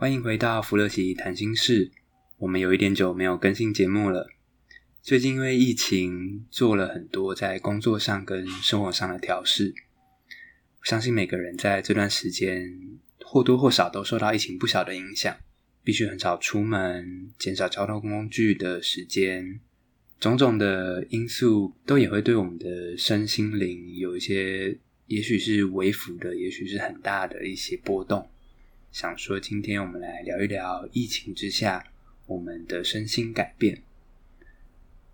欢迎回到芙乐奇谈心事。我们有一点久没有更新节目了。最近因为疫情，做了很多在工作上跟生活上的调试。我相信每个人在这段时间或多或少都受到疫情不小的影响，必须很少出门，减少交通工具的时间，种种的因素都也会对我们的身心灵有一些，也许是微幅的，也许是很大的一些波动。想说，今天我们来聊一聊疫情之下我们的身心改变。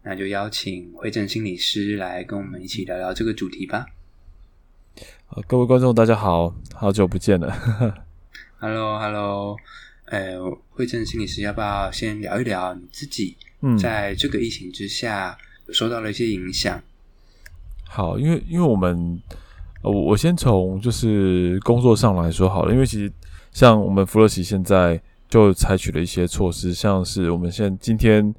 那就邀请惠正心理师来跟我们一起聊聊这个主题吧。各位观众，大家好，好久不见了。Hello，Hello，呃，惠正心理师，要不要先聊一聊你自己在这个疫情之下受到了一些影响？嗯。好，因为因为我们，我我先从就是工作上来说好了，因为其实。像我们芙乐奇现在就采取了一些措施，像是我们现今天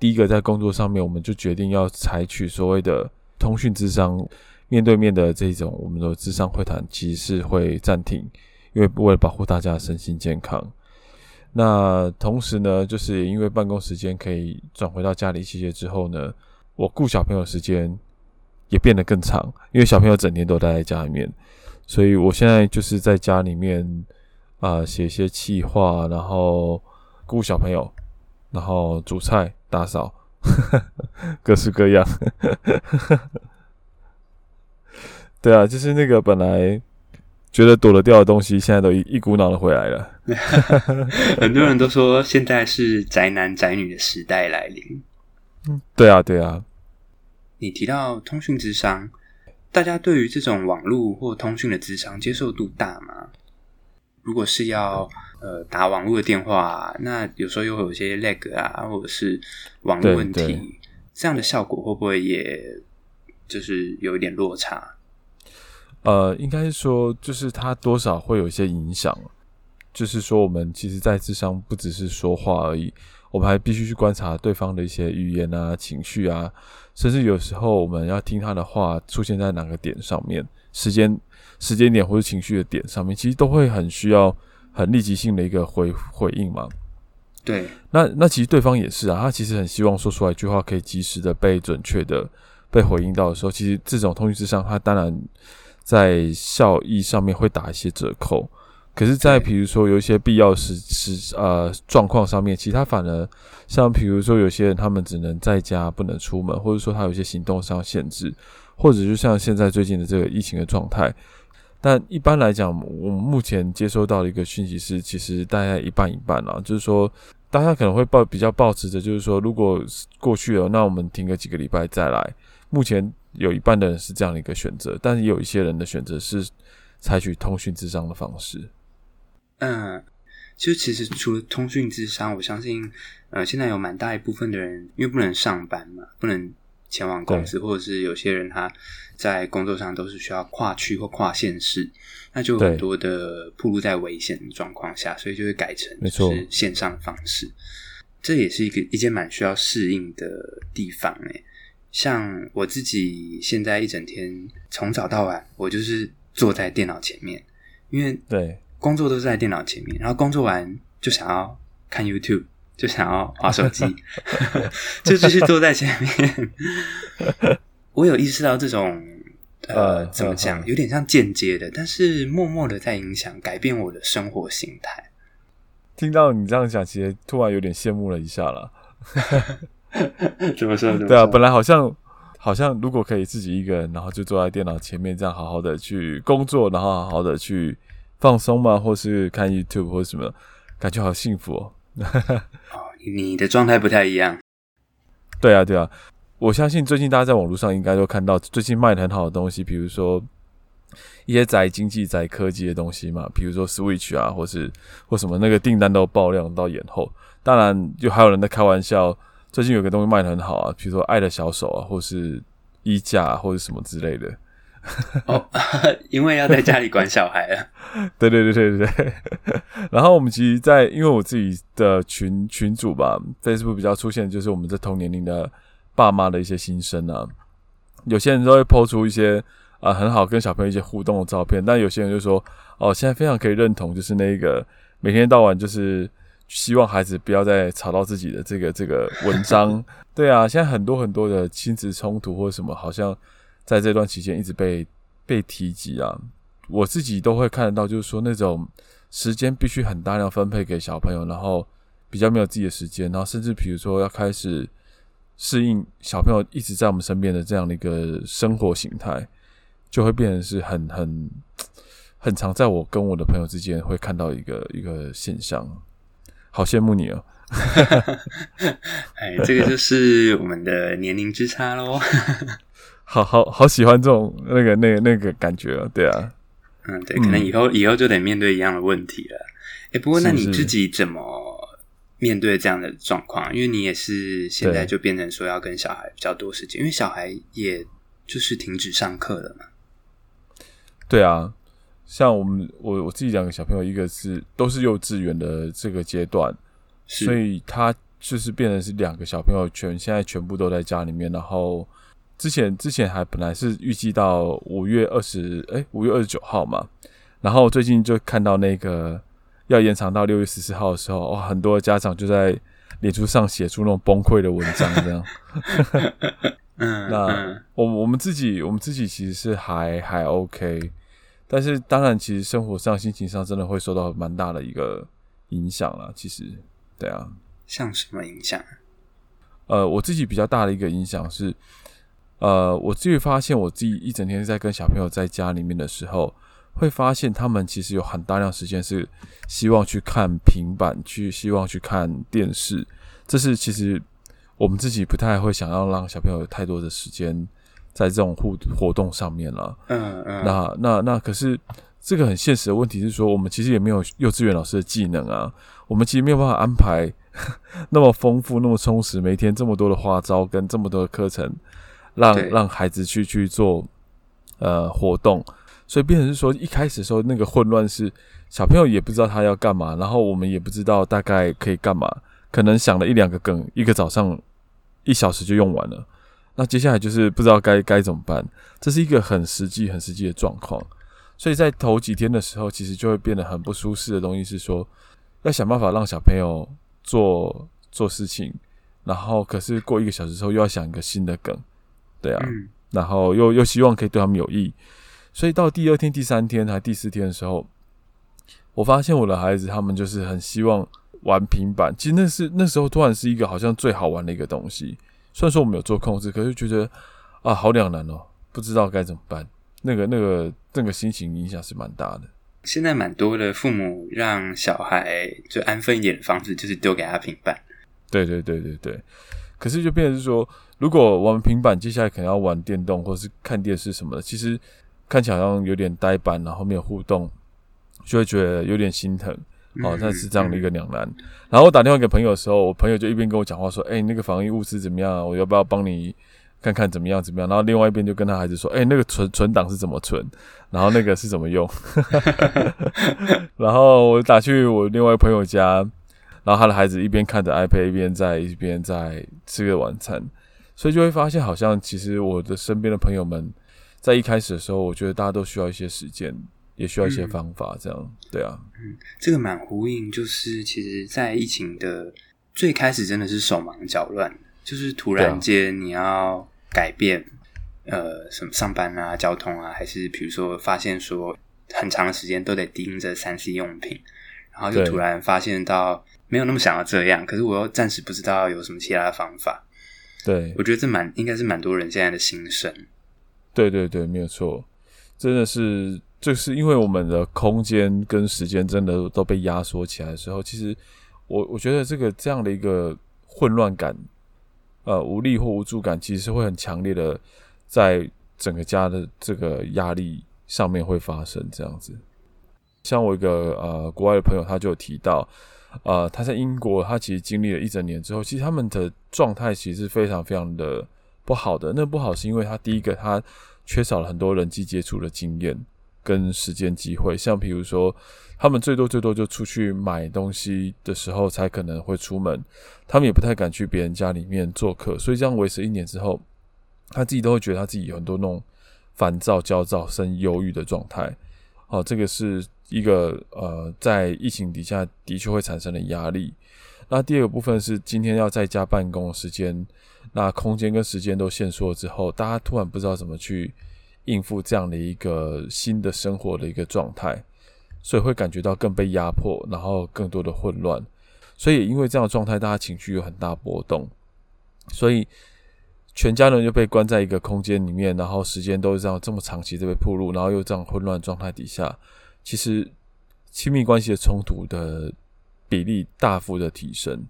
第一个在工作上面，我们就决定要采取所谓的通讯智商，面对面的这种我们的智商会谈，其实是会暂停，因为为了保护大家的身心健康。那同时呢，就是因为办公时间可以转回到家里这些之后呢，我顾小朋友时间也变得更长，因为小朋友整天都待在家里面，所以我现在就是在家里面。啊，写一些企划，然后顾小朋友，然后煮菜、打扫，各式各样。对啊，就是那个本来觉得躲得掉的东西，现在都一一股脑的回来了。很多人都说，现在是宅男宅女的时代来临。嗯，对啊，对啊。你提到通讯智商，大家对于这种网络或通讯的智商接受度大吗？如果是要呃打网络的电话，那有时候又会有些 lag 啊，或者是网络问题，这样的效果会不会也就是有一点落差？呃，应该是说，就是它多少会有一些影响。就是说，我们其实，在智商不只是说话而已，我们还必须去观察对方的一些语言啊、情绪啊，甚至有时候我们要听他的话出现在哪个点上面，时间。时间点或者情绪的点上面，其实都会很需要很立即性的一个回回应嘛。对，那那其实对方也是啊，他其实很希望说出来一句话可以及时的被准确的被回应到的时候，其实这种通讯之上，他当然在效益上面会打一些折扣。可是，在比如说有一些必要时时呃状况上面，其实他反而像比如说有些人他们只能在家不能出门，或者说他有一些行动上限制，或者就像现在最近的这个疫情的状态。但一般来讲，我们目前接收到的一个讯息是，其实大概一半一半啦。就是说，大家可能会抱比较抱持着，就是说，如果过去了，那我们停个几个礼拜再来。目前有一半的人是这样的一个选择，但是也有一些人的选择是采取通讯咨商的方式。嗯，就其实除了通讯咨商，我相信，呃，现在有蛮大一部分的人，因为不能上班嘛，不能。前往公司，或者是有些人他在工作上都是需要跨区或跨县市，那就很多的暴露在危险的状况下，所以就会改成就是线上的方式。这也是一个一件蛮需要适应的地方诶。像我自己现在一整天从早到晚，我就是坐在电脑前面，因为对工作都是在电脑前面，然后工作完就想要看 YouTube。就想要划手机，就继续坐在前面。我有意识到这种呃，怎么讲，有点像间接的，但是默默的在影响、改变我的生活形态。听到你这样讲，其实突然有点羡慕了一下了。怎么说？对啊，本来好像好像，如果可以自己一个人，然后就坐在电脑前面，这样好好的去工作，然后好好的去放松嘛，或是看 YouTube 或什么，感觉好幸福哦。哦，你的状态不太一样。对啊，对啊，我相信最近大家在网络上应该都看到最近卖的很好的东西，比如说一些宅经济、宅科技的东西嘛，比如说 Switch 啊，或是或什么那个订单都爆量到延后。当然，就还有人在开玩笑，最近有个东西卖的很好啊，比如说爱的小手啊，或是衣架啊，或者什么之类的。哦，因为要在家里管小孩啊。对对对对对。然后我们其实在，因为我自己的群群主吧，Facebook 比较出现，就是我们这同年龄的爸妈的一些心声啊。有些人都会抛出一些啊、很好跟小朋友一些互动的照片，但有些人就说，哦，现在非常可以认同，就是那个每天到晚就是希望孩子不要再吵到自己的这个这个文章。对啊，现在很多很多的亲子冲突或者什么，好像。在这段期间一直被被提及啊，我自己都会看得到，就是说那种时间必须很大量分配给小朋友，然后比较没有自己的时间，然后甚至比如说要开始适应小朋友一直在我们身边的这样的一个生活形态，就会变成是很很很常在我跟我的朋友之间会看到一个一个现象，好羡慕你哦！哎，这个就是我们的年龄之差喽。好好好，喜欢这种那个那个那个感觉啊，对啊，嗯，对，可能以后、嗯、以后就得面对一样的问题了。哎，不过那你自己怎么面对这样的状况？因为你也是现在就变成说要跟小孩比较多时间，因为小孩也就是停止上课了嘛。对啊，像我们我我自己两个小朋友，一个是都是幼稚园的这个阶段，所以他就是变成是两个小朋友全现在全部都在家里面，然后。之前之前还本来是预计到五月二十，哎，五月二十九号嘛，然后最近就看到那个要延长到六月十四号的时候，哇，很多家长就在脸书上写出那种崩溃的文章，这样。嗯，那我我们自己我们自己其实是还还 OK，但是当然，其实生活上、心情上真的会受到蛮大的一个影响了。其实，对啊，像什么影响？呃，我自己比较大的一个影响是。呃，我自己发现，我自己一整天在跟小朋友在家里面的时候，会发现他们其实有很大量时间是希望去看平板，去希望去看电视。这是其实我们自己不太会想要让小朋友有太多的时间在这种互活动上面了。嗯嗯。那那那可是这个很现实的问题是说，我们其实也没有幼稚园老师的技能啊，我们其实没有办法安排 那么丰富、那么充实，每天这么多的花招跟这么多的课程。让让孩子去去做呃活动，所以变成是说一开始的时候那个混乱是小朋友也不知道他要干嘛，然后我们也不知道大概可以干嘛，可能想了一两个梗，一个早上一小时就用完了，那接下来就是不知道该该怎么办，这是一个很实际很实际的状况，所以在头几天的时候，其实就会变得很不舒适的东西是说要想办法让小朋友做做事情，然后可是过一个小时之后又要想一个新的梗。对啊，嗯、然后又又希望可以对他们有益，所以到第二天、第三天还第四天的时候，我发现我的孩子他们就是很希望玩平板。其实那是那时候突然是一个好像最好玩的一个东西。虽然说我们有做控制，可是觉得啊好两难哦，不知道该怎么办。那个那个那个心情影响是蛮大的。现在蛮多的父母让小孩就安分一点的方式就是丢给他平板。对对对对对。可是就变成是说。如果玩平板，接下来可能要玩电动或者是看电视什么的，其实看起来好像有点呆板，然后没有互动，就会觉得有点心疼。哦，那是这样的一个两难。然后我打电话给朋友的时候，我朋友就一边跟我讲话说：“哎、欸，那个防疫物资怎么样？我要不要帮你看看怎么样怎么样？”然后另外一边就跟他孩子说：“哎、欸，那个存存档是怎么存？然后那个是怎么用？”然后我打去我另外一个朋友家，然后他的孩子一边看着 iPad，一边在一边在吃个晚餐。所以就会发现，好像其实我的身边的朋友们，在一开始的时候，我觉得大家都需要一些时间，也需要一些方法，这样、嗯、对啊。嗯，这个蛮呼应，就是其实，在疫情的最开始，真的是手忙脚乱，就是突然间你要改变，啊、呃，什么上班啊、交通啊，还是比如说发现说很长的时间都得盯着三 C 用品，然后就突然发现到没有那么想要这样，可是我又暂时不知道有什么其他的方法。对，我觉得这蛮应该是蛮多人现在的心声。对对对，没有错，真的是就是因为我们的空间跟时间真的都被压缩起来的时候，其实我我觉得这个这样的一个混乱感，呃，无力或无助感，其实是会很强烈的在整个家的这个压力上面会发生这样子。像我一个呃国外的朋友，他就有提到，呃，他在英国，他其实经历了一整年之后，其实他们的状态其实是非常非常的不好的。那不好是因为他第一个，他缺少了很多人际接触的经验跟时间机会，像比如说，他们最多最多就出去买东西的时候才可能会出门，他们也不太敢去别人家里面做客，所以这样维持一年之后，他自己都会觉得他自己有很多那种烦躁、焦躁、生忧郁的状态。哦，这个是一个呃，在疫情底下的确会产生的压力。那第二个部分是今天要在家办公的时间，那空间跟时间都限缩之后，大家突然不知道怎么去应付这样的一个新的生活的一个状态，所以会感觉到更被压迫，然后更多的混乱。所以因为这样的状态，大家情绪有很大波动，所以。全家人就被关在一个空间里面，然后时间都是这样这么长期的被暴露，然后又这样混乱状态底下，其实亲密关系的冲突的比例大幅的提升。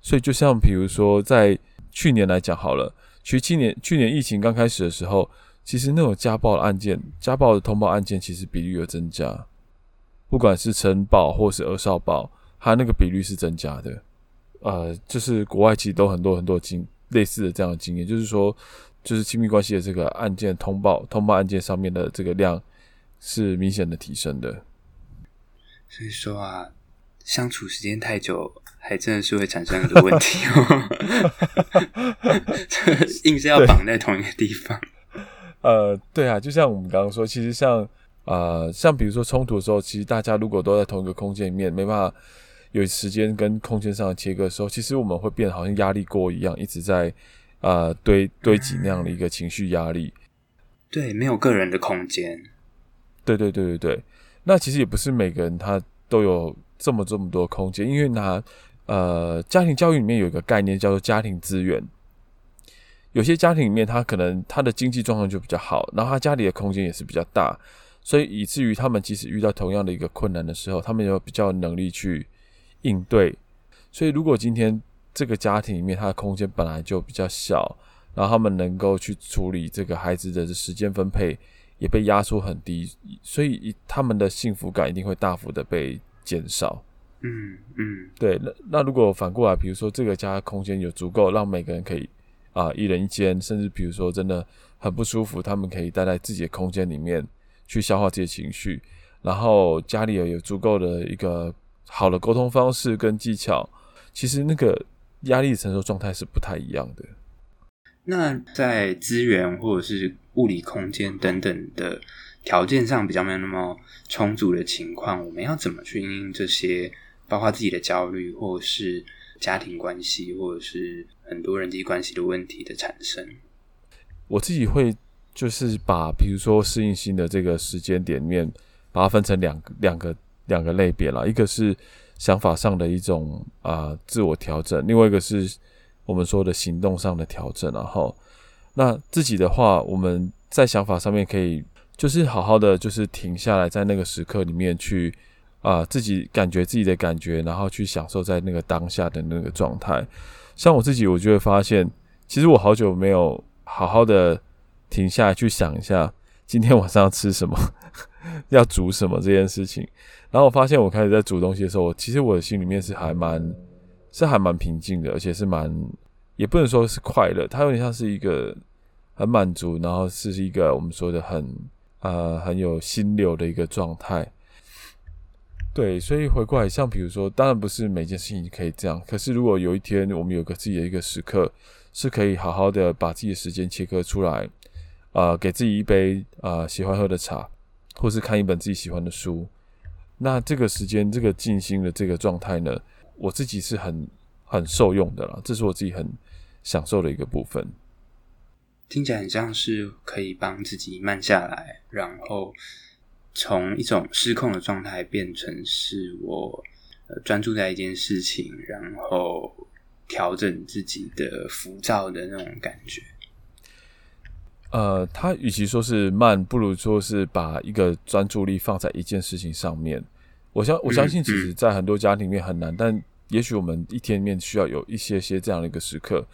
所以就像比如说在去年来讲好了，其实去年去年疫情刚开始的时候，其实那种家暴的案件、家暴的通报案件其实比率有增加，不管是晨暴或是二少暴，它那个比率是增加的。呃，就是国外其实都很多很多经。类似的这样的经验，就是说，就是亲密关系的这个案件通报、通报案件上面的这个量是明显的提升的。所以说啊，相处时间太久，还真的是会产生很多问题哦。硬是要绑在同一个地方。呃，对啊，就像我们刚刚说，其实像呃，像比如说冲突的时候，其实大家如果都在同一个空间里面，没办法。有时间跟空间上的切割的时候，其实我们会变得好像压力锅一样，一直在呃堆堆积那样的一个情绪压力。对，没有个人的空间。对对对对对。那其实也不是每个人他都有这么这么多空间，因为他呃家庭教育里面有一个概念叫做家庭资源。有些家庭里面他可能他的经济状况就比较好，然后他家里的空间也是比较大，所以以至于他们即使遇到同样的一个困难的时候，他们有比较能力去。应对，所以如果今天这个家庭里面，他的空间本来就比较小，然后他们能够去处理这个孩子的时间分配也被压缩很低，所以他们的幸福感一定会大幅的被减少。嗯嗯，对。那那如果反过来，比如说这个家空间有足够让每个人可以啊、呃、一人一间，甚至比如说真的很不舒服，他们可以待在自己的空间里面去消化这些情绪，然后家里也有足够的一个。好的沟通方式跟技巧，其实那个压力承受状态是不太一样的。那在资源或者是物理空间等等的条件上比较没有那么充足的情况，我们要怎么去应应这些，包括自己的焦虑，或者是家庭关系，或者是很多人际关系的问题的产生？我自己会就是把，比如说适应性的这个时间点面，把它分成两两个。两个类别啦，一个是想法上的一种啊、自我调整，另外一个是我们说的行动上的调整。然后，那自己的话，我们在想法上面可以就是好好的就是停下来，在那个时刻里面去啊、自己感觉自己的感觉，然后去享受在那个当下的那个状态。像我自己，我就会发现，其实我好久没有好好的停下来去想一下，今天晚上要吃什么，要煮什么这件事情。然后我发现，我开始在煮东西的时候，其实我的心里面是还蛮，是还蛮平静的，而且是蛮，也不能说是快乐，它有点像是一个很满足，然后是一个我们说的很呃很有心流的一个状态。对，所以回过来，像比如说，当然不是每件事情可以这样，可是如果有一天我们有个自己的一个时刻，是可以好好的把自己的时间切割出来，呃，给自己一杯呃喜欢喝的茶，或是看一本自己喜欢的书。那这个时间，这个静心的这个状态呢，我自己是很很受用的啦，这是我自己很享受的一个部分。听起来很像是可以帮自己慢下来，然后从一种失控的状态变成是我呃专注在一件事情，然后调整自己的浮躁的那种感觉。呃，他与其说是慢，不如说是把一个专注力放在一件事情上面。我相我相信，其实，在很多家庭里面很难，但也许我们一天里面需要有一些些这样的一个时刻，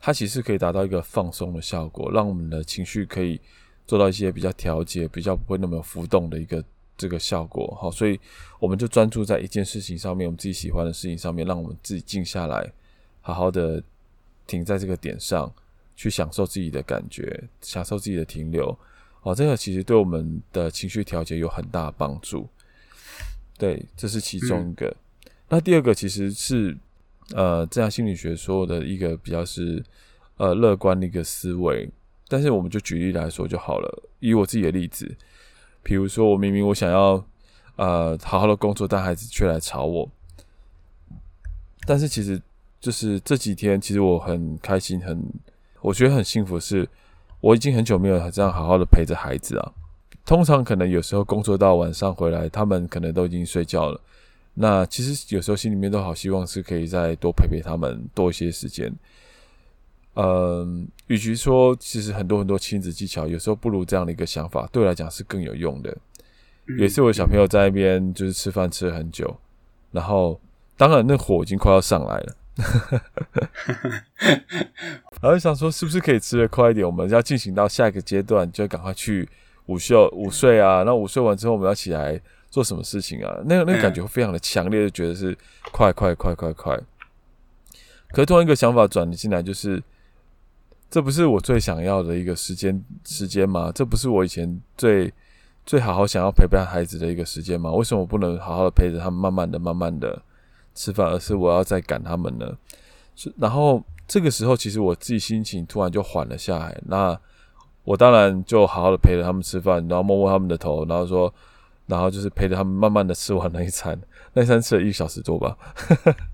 它其实可以达到一个放松的效果，让我们的情绪可以做到一些比较调节、比较不会那么浮动的一个这个效果。好，所以我们就专注在一件事情上面，我们自己喜欢的事情上面，让我们自己静下来，好好的停在这个点上，去享受自己的感觉，享受自己的停留。哦，这个其实对我们的情绪调节有很大帮助。对，这是其中一个。那第二个其实是呃，正向心理学说的一个比较是呃乐观的一个思维。但是我们就举例来说就好了。以我自己的例子，比如说我明明我想要呃好好的工作，但孩子却来吵我。但是其实就是这几天，其实我很开心，很我觉得很幸福是。我已经很久没有这样好好的陪着孩子啊。通常可能有时候工作到晚上回来，他们可能都已经睡觉了。那其实有时候心里面都好希望是可以再多陪陪他们多一些时间。嗯，与其说其实很多很多亲子技巧，有时候不如这样的一个想法，对我来讲是更有用的。也是我小朋友在那边就是吃饭吃了很久，然后当然那火已经快要上来了。然后想说，是不是可以吃的快一点？我们要进行到下一个阶段，就赶快去午休、午睡啊。那午睡完之后，我们要起来做什么事情啊？那个那个感觉会非常的强烈，就觉得是快快快快快。可是突然一个想法转进来，就是这不是我最想要的一个时间时间吗？这不是我以前最最好好想要陪伴孩子的一个时间吗？为什么我不能好好的陪着他们，慢慢的、慢慢的吃饭，而是我要再赶他们呢？是，然后。这个时候，其实我自己心情突然就缓了下来。那我当然就好好的陪着他们吃饭，然后摸摸他们的头，然后说，然后就是陪着他们慢慢的吃完那一餐。那一餐吃了一小时多吧。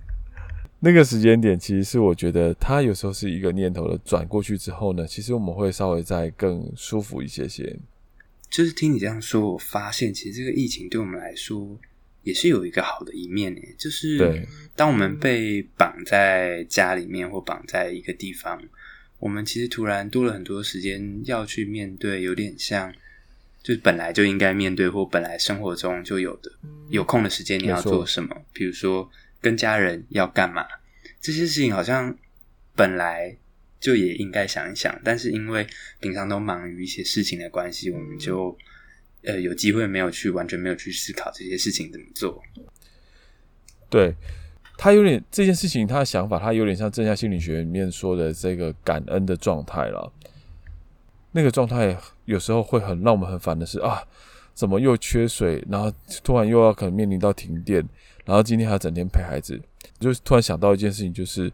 那个时间点，其实是我觉得他有时候是一个念头的转过去之后呢，其实我们会稍微再更舒服一些些。就是听你这样说，我发现其实这个疫情对我们来说。也是有一个好的一面诶，就是当我们被绑在家里面或绑在一个地方，我们其实突然多了很多时间要去面对，有点像就是本来就应该面对或本来生活中就有的有空的时间，你要做什么？比如说跟家人要干嘛？这些事情好像本来就也应该想一想，但是因为平常都忙于一些事情的关系，我们就。呃，有机会没有去，完全没有去思考这些事情怎么做。对，他有点这件事情，他的想法，他有点像正向心理学里面说的这个感恩的状态了。那个状态有时候会很让我们很烦的是啊，怎么又缺水，然后突然又要可能面临到停电，然后今天还要整天陪孩子，就突然想到一件事情，就是，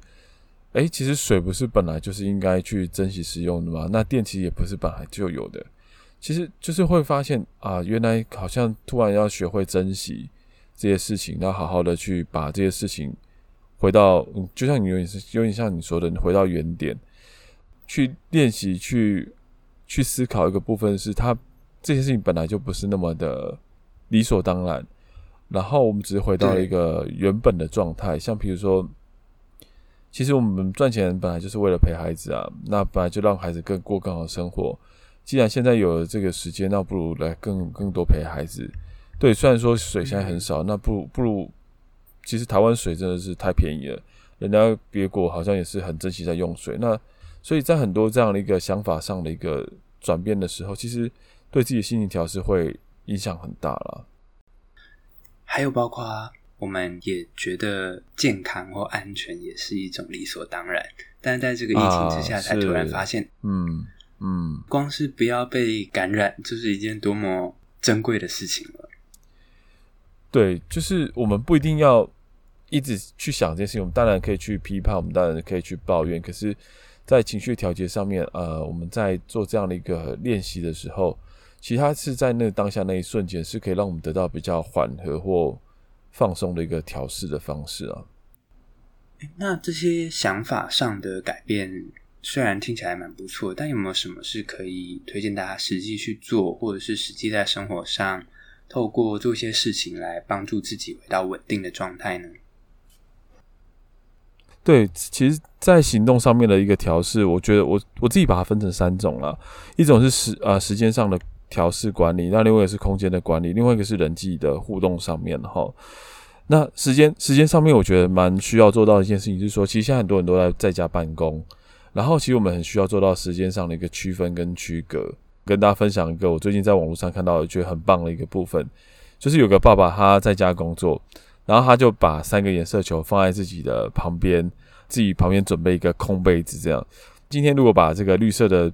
哎，其实水不是本来就是应该去珍惜使用的吗？那电其实也不是本来就有的。其实就是会发现啊，原来好像突然要学会珍惜这些事情，要好好的去把这些事情回到，嗯，就像你有点是有点像你说的，你回到原点去练习，去去思考一个部分是，他这些事情本来就不是那么的理所当然，然后我们只是回到了一个原本的状态，像比如说，其实我们赚钱本来就是为了陪孩子啊，那本来就让孩子更过更好的生活。既然现在有了这个时间，那不如来更更多陪孩子。对，虽然说水现在很少，那不如不如，其实台湾水真的是太便宜了，人家别国好像也是很珍惜在用水。那所以在很多这样的一个想法上的一个转变的时候，其实对自己的心情调试会影响很大了。还有包括我们也觉得健康或安全也是一种理所当然，但是在这个疫情之下，才突然发现，啊、嗯。嗯，光是不要被感染，就是一件多么珍贵的事情了。对，就是我们不一定要一直去想这件事情，我们当然可以去批判，我们当然可以去抱怨。可是，在情绪调节上面，呃，我们在做这样的一个练习的时候，其实是在那当下那一瞬间，是可以让我们得到比较缓和或放松的一个调试的方式啊。那这些想法上的改变，虽然听起来蛮不错，但有没有什么是可以推荐大家实际去做，或者是实际在生活上透过做一些事情来帮助自己回到稳定的状态呢？对，其实，在行动上面的一个调试，我觉得我我自己把它分成三种了，一种是时啊、时间上的调试管理，那另外一个是空间的管理，另外一个是人际的互动上面哈。那时间时间上面，我觉得蛮需要做到一件事情，就是说，其实现在很多人都在在家办公。然后，其实我们很需要做到时间上的一个区分跟区隔。跟大家分享一个我最近在网络上看到的觉得很棒的一个部分，就是有个爸爸他在家工作，然后他就把三个颜色球放在自己的旁边，自己旁边准备一个空杯子，这样。今天如果把这个绿色的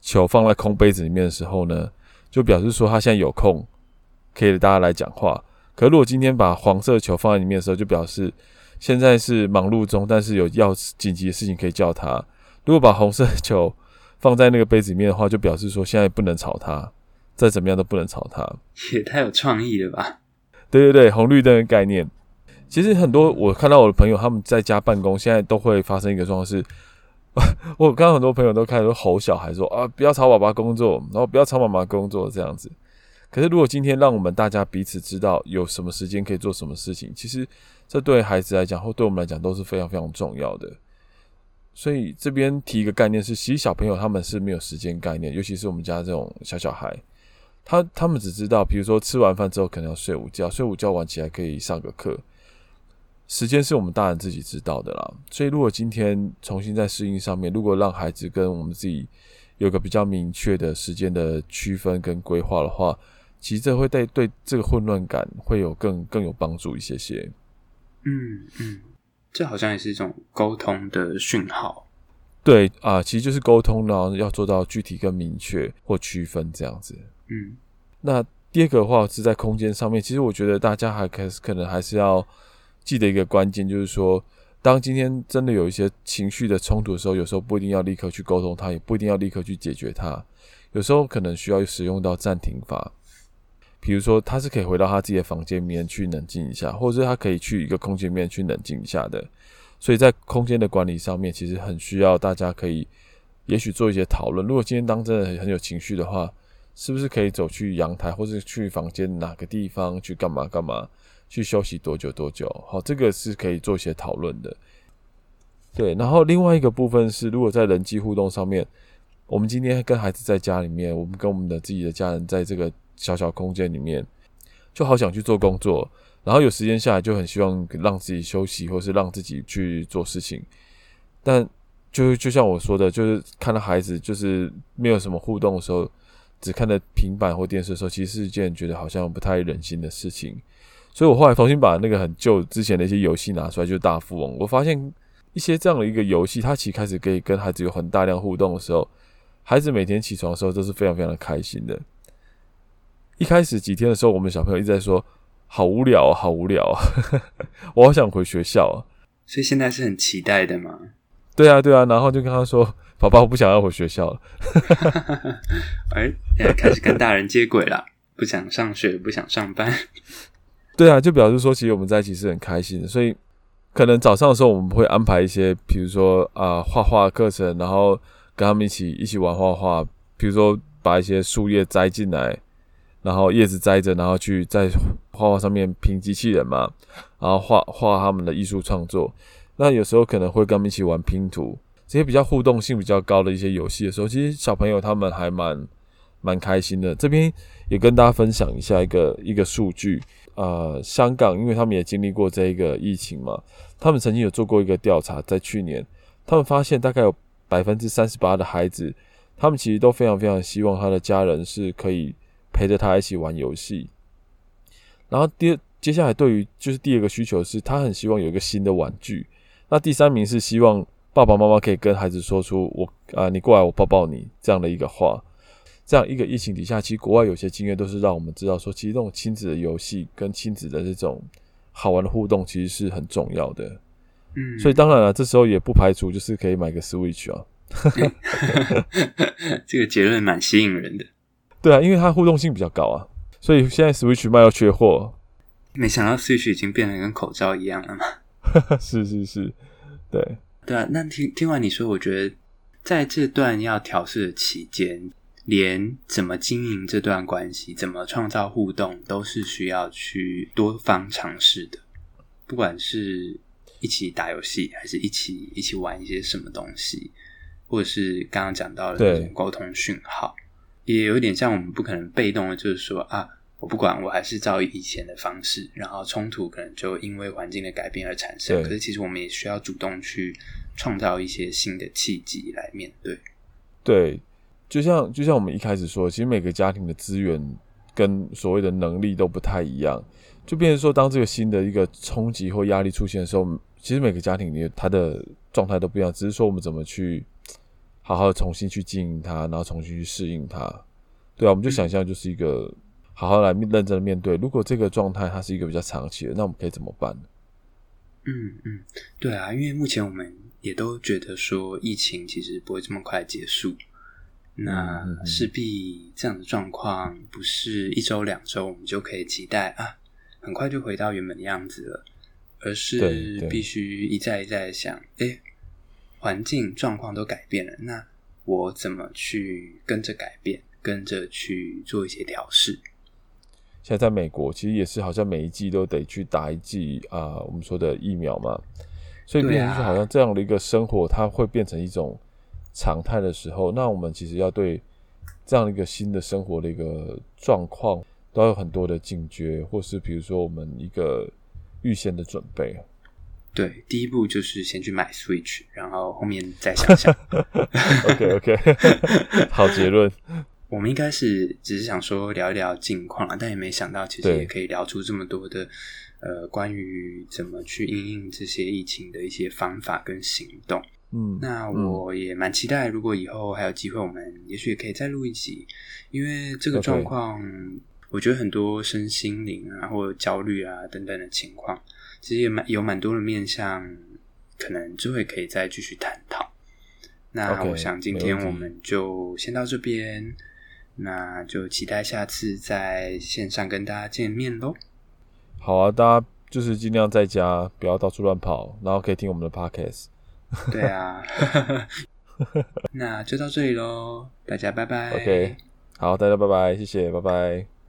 球放在空杯子里面的时候呢，就表示说他现在有空，可以大家来讲话。可如果今天把黄色球放在里面的时候，就表示现在是忙碌中，但是有要紧急的事情可以叫他。如果把红色球放在那个杯子里面的话，就表示说现在不能吵他，再怎么样都不能吵他。也太有创意了吧？对对对，红绿灯的概念。其实很多我看到我的朋友他们在家办公，现在都会发生一个状况是。我刚刚很多朋友都开始吼小孩说啊，不要吵爸爸工作，然后不要吵妈妈工作这样子。可是如果今天让我们大家彼此知道有什么时间可以做什么事情，其实这对孩子来讲或对我们来讲都是非常非常重要的。所以这边提一个概念是，其实小朋友他们是没有时间概念，尤其是我们家这种小小孩，他他们只知道，比如说吃完饭之后可能要睡午觉，睡午觉完起来可以上个课。时间是我们大人自己知道的啦，所以如果今天重新在适应上面，如果让孩子跟我们自己有个比较明确的时间的区分跟规划的话，其实这会对对这个混乱感会有更更有帮助一些些。嗯嗯，这好像也是一种沟通的讯号。对啊，其实就是沟通，然后要做到具体跟明确或区分这样子。嗯，那第二个的话是在空间上面，其实我觉得大家还可可能还是要。记得一个关键，就是说，当今天真的有一些情绪的冲突的时候，有时候不一定要立刻去沟通它，也不一定要立刻去解决它。有时候可能需要使用到暂停法，比如说他是可以回到他自己的房间里面去冷静一下，或者是他可以去一个空间里面去冷静一下的。所以在空间的管理上面，其实很需要大家可以，也许做一些讨论。如果今天当真的很有情绪的话，是不是可以走去阳台，或者去房间哪个地方去干嘛干嘛？去休息多久多久？好，这个是可以做一些讨论的。对，然后另外一个部分是，如果在人际互动上面，我们今天跟孩子在家里面，我们跟我们的自己的家人在这个小小空间里面，就好想去做工作，然后有时间下来就很希望让自己休息，或是让自己去做事情。但就就像我说的，就是看到孩子就是没有什么互动的时候，只看着平板或电视的时候，其实是一件觉得好像不太忍心的事情。所以我后来重新把那个很旧之前的一些游戏拿出来，就是大富翁。我发现一些这样的一个游戏，它其实开始可以跟孩子有很大量互动的时候，孩子每天起床的时候都是非常非常的开心的。一开始几天的时候，我们小朋友一直在说好无聊，好无聊啊，我好想回学校啊。所以现在是很期待的吗？对啊，对啊。然后就跟他说：“ 爸爸，我不想要回学校了。”哎，开始跟大人接轨了，不想上学，不想上班。对啊，就表示说，其实我们在一起是很开心的，所以可能早上的时候我们会安排一些，比如说啊画画课程，然后跟他们一起一起玩画画，比如说把一些树叶摘进来，然后叶子摘着，然后去在画画上面拼机器人嘛，然后画画他们的艺术创作。那有时候可能会跟他们一起玩拼图，这些比较互动性比较高的一些游戏的时候，其实小朋友他们还蛮蛮开心的。这边也跟大家分享一下一个一个数据。呃，香港，因为他们也经历过这一个疫情嘛，他们曾经有做过一个调查，在去年，他们发现大概有百分之三十八的孩子，他们其实都非常非常希望他的家人是可以陪着他一起玩游戏。然后第二，接下来对于就是第二个需求是，他很希望有一个新的玩具。那第三名是希望爸爸妈妈可以跟孩子说出“我啊、呃，你过来，我抱抱你”这样的一个话。这样一个疫情底下，其实国外有些经验都是让我们知道说，其实这种亲子的游戏跟亲子的这种好玩的互动，其实是很重要的。嗯，所以当然了，这时候也不排除就是可以买个 Switch 啊。这个结论蛮吸引人的。对啊，因为它互动性比较高啊，所以现在 Switch 卖到缺货。没想到 Switch 已经变得跟口罩一样了嘛？是是是，对对啊。那听听完你说，我觉得在这段要调试的期间。连怎么经营这段关系，怎么创造互动，都是需要去多方尝试的。不管是一起打游戏，还是一起一起玩一些什么东西，或者是刚刚讲到的那种沟通讯号，也有点像我们不可能被动的，就是说啊，我不管，我还是照以前的方式，然后冲突可能就因为环境的改变而产生。可是其实我们也需要主动去创造一些新的契机来面对。对。就像就像我们一开始说，其实每个家庭的资源跟所谓的能力都不太一样，就变成说，当这个新的一个冲击或压力出现的时候，其实每个家庭里他的状态都不一样，只是说我们怎么去好好的重新去经营它，然后重新去适应它。对啊，我们就想象就是一个好好来认真的面对，如果这个状态它是一个比较长期的，那我们可以怎么办呢？嗯嗯，对啊，因为目前我们也都觉得说疫情其实不会这么快结束。那势必这样的状况不是一周两周我们就可以期待啊，很快就回到原本的样子了，而是必须一再一再的想，哎，环境状况都改变了，那我怎么去跟着改变，跟着去做一些调试？现在在美国，其实也是好像每一季都得去打一剂啊，我们说的疫苗嘛，所以变成是好像这样的一个生活，它会变成一种。常态的时候，那我们其实要对这样一个新的生活的一个状况，都有很多的警觉，或是比如说我们一个预先的准备。对，第一步就是先去买 Switch，然后后面再想想。OK OK，好结论。我们应该是只是想说聊一聊近况啊，但也没想到其实也可以聊出这么多的呃关于怎么去应应这些疫情的一些方法跟行动。嗯，那我也蛮期待，如果以后还有机会，我们也许也可以再录一集，因为这个状况，我觉得很多身心灵啊，或者焦虑啊等等的情况，其实也蛮有蛮多的面向，可能就会可以再继续探讨。那我想今天我们就先到这边，那就期待下次在线上跟大家见面喽。好啊，大家就是尽量在家，不要到处乱跑，然后可以听我们的 podcast。对啊，那就到这里喽，大家拜拜。OK，好，大家拜拜，谢谢，拜拜。